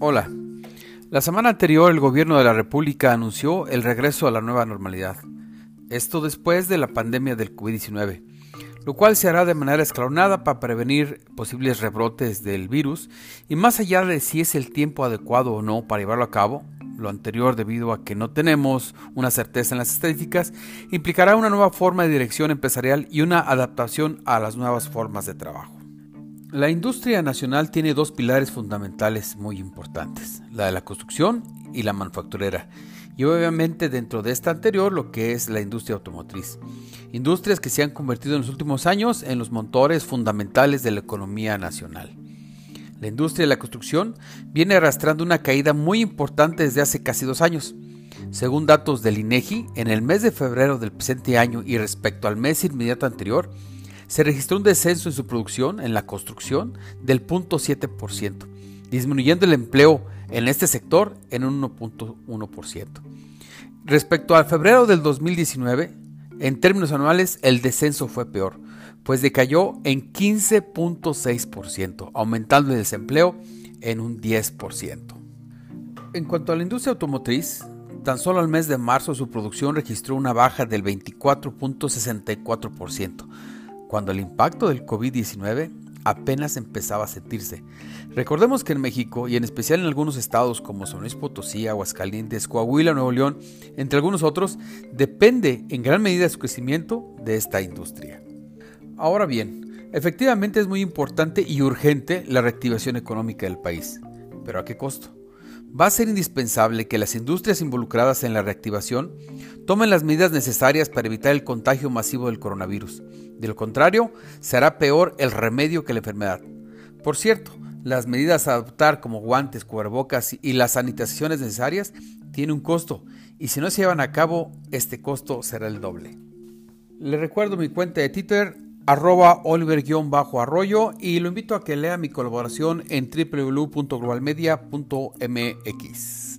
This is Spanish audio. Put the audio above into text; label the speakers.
Speaker 1: Hola. La semana anterior el gobierno de la República anunció el regreso a la nueva normalidad. Esto después de la pandemia del COVID-19, lo cual se hará de manera escalonada para prevenir posibles rebrotes del virus y más allá de si es el tiempo adecuado o no para llevarlo a cabo, lo anterior debido a que no tenemos una certeza en las estadísticas, implicará una nueva forma de dirección empresarial y una adaptación a las nuevas formas de trabajo. La industria nacional tiene dos pilares fundamentales muy importantes, la de la construcción y la manufacturera, y obviamente dentro de esta anterior lo que es la industria automotriz. Industrias que se han convertido en los últimos años en los motores fundamentales de la economía nacional. La industria de la construcción viene arrastrando una caída muy importante desde hace casi dos años. Según datos del INEGI, en el mes de febrero del presente año y respecto al mes inmediato anterior, se registró un descenso en su producción en la construcción del 0.7%, disminuyendo el empleo en este sector en un 1.1%. Respecto al febrero del 2019, en términos anuales el descenso fue peor, pues decayó en 15.6%, aumentando el desempleo en un 10%. En cuanto a la industria automotriz, tan solo al mes de marzo su producción registró una baja del 24.64%, cuando el impacto del COVID-19 apenas empezaba a sentirse. Recordemos que en México, y en especial en algunos estados como San Luis Potosí, Aguascalientes, Coahuila, Nuevo León, entre algunos otros, depende en gran medida su crecimiento de esta industria. Ahora bien, efectivamente es muy importante y urgente la reactivación económica del país, pero ¿a qué costo? Va a ser indispensable que las industrias involucradas en la reactivación tomen las medidas necesarias para evitar el contagio masivo del coronavirus. De lo contrario, será peor el remedio que la enfermedad. Por cierto, las medidas a adoptar como guantes, cubrebocas y las sanitizaciones necesarias tienen un costo y si no se llevan a cabo, este costo será el doble. Le recuerdo mi cuenta de Twitter arroba oliver-arroyo y lo invito a que lea mi colaboración en www.globalmedia.mx.